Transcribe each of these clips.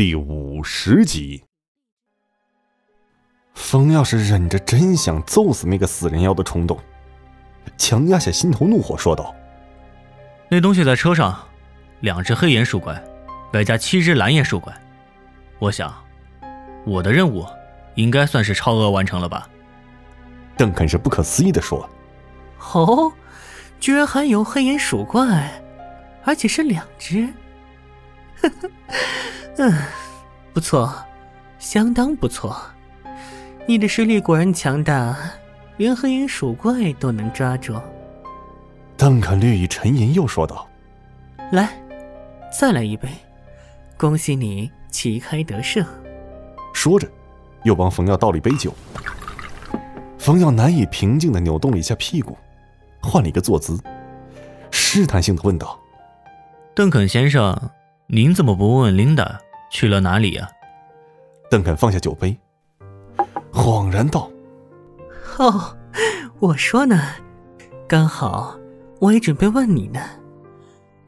第五十集。风要是忍着真想揍死那个死人妖的冲动，强压下心头怒火，说道：“那东西在车上，两只黑岩鼠怪，外加七只蓝岩鼠怪，我想，我的任务应该算是超额完成了吧？”邓肯是不可思议的说：“哦，居然还有黑岩鼠怪，而且是两只。呵呵，嗯，不错，相当不错。你的实力果然强大，连黑岩鼠怪都能抓住。”邓肯略一沉吟，又说道：“来，再来一杯，恭喜你旗开得胜。”说着，又帮冯耀倒了一杯酒。冯耀难以平静的扭动了一下屁股，换了一个坐姿，试探性的问道：“邓肯先生，您怎么不问问琳达去了哪里呀？”邓肯放下酒杯，恍然道：“哦，我说呢，刚好我也准备问你呢，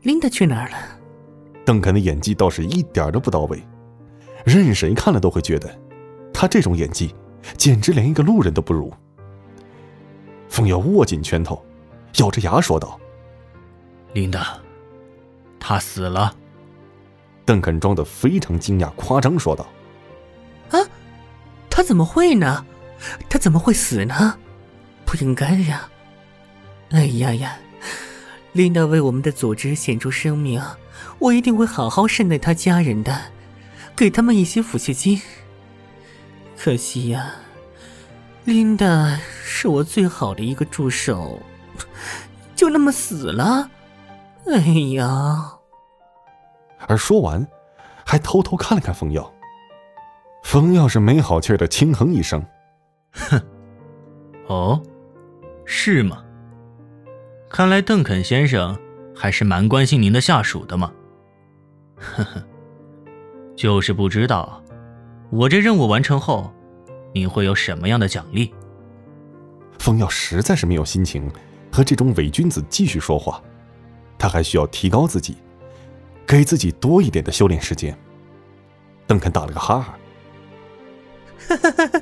琳达去哪儿了？”邓肯的演技倒是一点都不到位，任谁看了都会觉得，他这种演技简直连一个路人都不如。凤瑶握紧拳头，咬着牙说道：“琳达，他死了。”邓肯装的非常惊讶，夸张说道：“啊，他怎么会呢？他怎么会死呢？不应该呀！哎呀呀，琳达为我们的组织献出生命，我一定会好好善待他家人的，给他们一些抚恤金。可惜呀。”琳达是我最好的一个助手，就那么死了，哎呀！而说完，还偷偷看了看冯耀。冯耀是没好气的轻哼一声：“哼，哦，是吗？看来邓肯先生还是蛮关心您的下属的嘛。呵呵，就是不知道，我这任务完成后。”你会有什么样的奖励？冯耀实在是没有心情和这种伪君子继续说话，他还需要提高自己，给自己多一点的修炼时间。邓肯打了个哈哈，哈哈哈！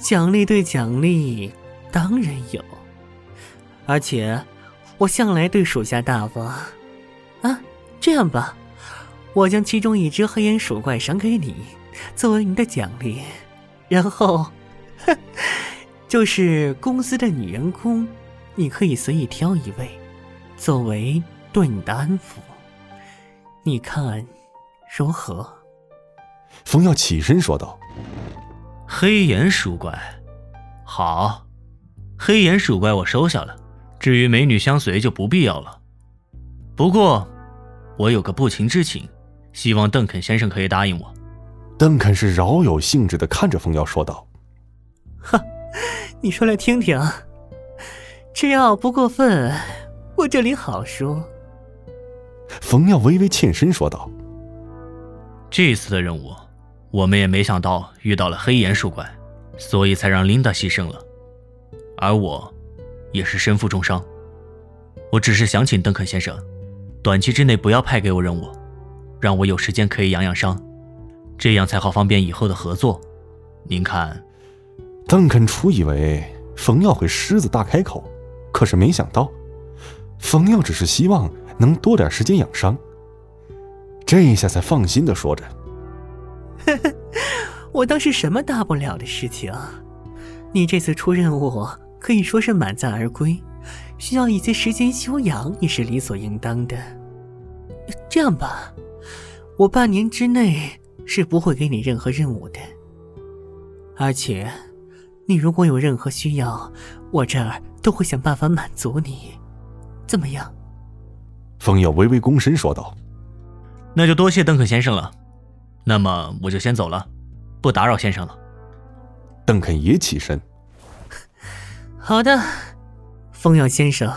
奖励对奖励，当然有，而且我向来对属下大方。啊，这样吧，我将其中一只黑岩鼠怪赏给你，作为你的奖励。然后，就是公司的女员工，你可以随意挑一位，作为对你的安抚。你看如何？冯耀起身说道：“黑岩鼠怪，好，黑岩鼠怪我收下了。至于美女相随就不必要了。不过，我有个不情之请，希望邓肯先生可以答应我。”邓肯是饶有兴致的看着冯耀说道：“哈，你说来听听，只要不过分，我这里好说。”冯耀微微欠身说道：“这次的任务，我们也没想到遇到了黑岩树怪，所以才让琳达牺牲了，而我，也是身负重伤。我只是想请邓肯先生，短期之内不要派给我任务，让我有时间可以养养伤。”这样才好方便以后的合作，您看。邓肯初以为冯耀会狮子大开口，可是没想到，冯耀只是希望能多点时间养伤。这一下才放心的说着：“ 我当是什么大不了的事情？你这次出任务可以说是满载而归，需要一些时间休养也是理所应当的。这样吧，我半年之内。”是不会给你任何任务的，而且，你如果有任何需要，我这儿都会想办法满足你，怎么样？风耀微微躬身说道：“那就多谢邓肯先生了，那么我就先走了，不打扰先生了。”邓肯也起身：“ 好的，风耀先生，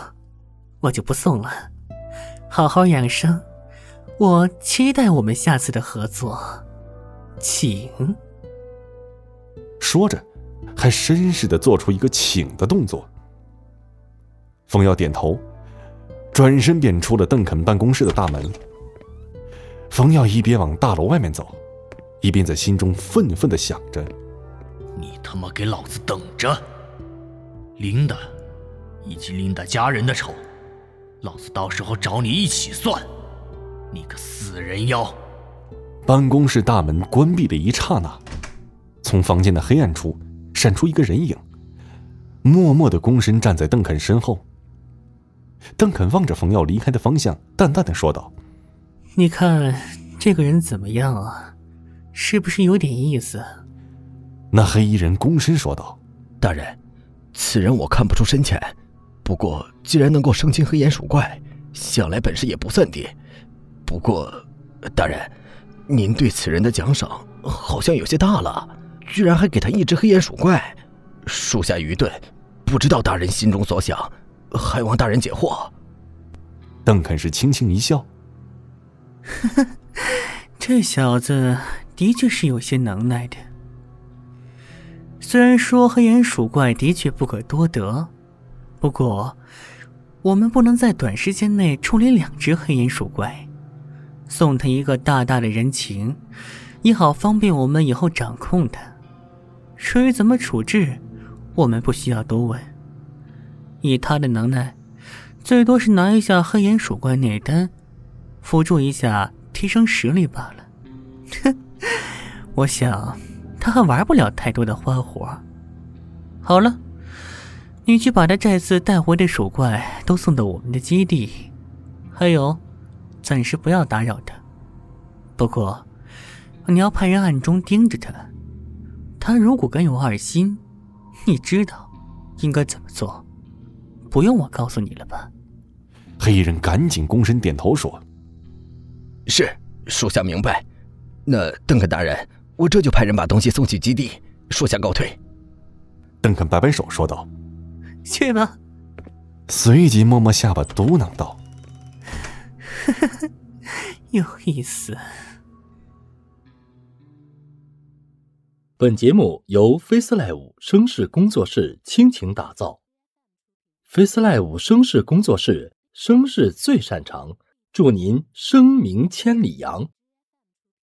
我就不送了，好好养生，我期待我们下次的合作。”请。说着，还绅士的做出一个请的动作。风耀点头，转身便出了邓肯办公室的大门。冯耀一边往大楼外面走，一边在心中愤愤的想着：“你他妈给老子等着！琳达，以及琳达家人的仇，老子到时候找你一起算！你个死人妖！”办公室大门关闭的一刹那，从房间的黑暗处闪出一个人影，默默的躬身站在邓肯身后。邓肯望着冯耀离开的方向，淡淡的说道：“你看这个人怎么样啊？是不是有点意思？”那黑衣人躬身说道：“大人，此人我看不出深浅，不过既然能够生擒黑眼鼠怪，想来本事也不算低。不过，大人，您对此人的奖赏好像有些大了，居然还给他一只黑眼鼠怪，属下愚钝，不知道大人心中所想。”还望大人解惑。邓肯是轻轻一笑，呵呵，这小子的确是有些能耐的。虽然说黑岩鼠怪的确不可多得，不过我们不能在短时间内处理两只黑岩鼠怪，送他一个大大的人情，也好方便我们以后掌控他。至于怎么处置，我们不需要多问。以他的能耐，最多是拿一下黑岩鼠怪内丹，辅助一下提升实力罢了。哼，我想他还玩不了太多的花活。好了，你去把他这次带回的鼠怪都送到我们的基地，还有，暂时不要打扰他。不过，你要派人暗中盯着他，他如果敢有二心，你知道应该怎么做。不用我告诉你了吧？黑衣人赶紧躬身点头说：“是，属下明白。那邓肯大人，我这就派人把东西送去基地。属下告退。”邓肯摆摆手说道：“去吧。”随即摸摸下巴，嘟囔道：“ 有意思。”本节目由 FaceLive 声势工作室倾情打造。FaceLive 声势工作室，声势最擅长，祝您声名千里扬。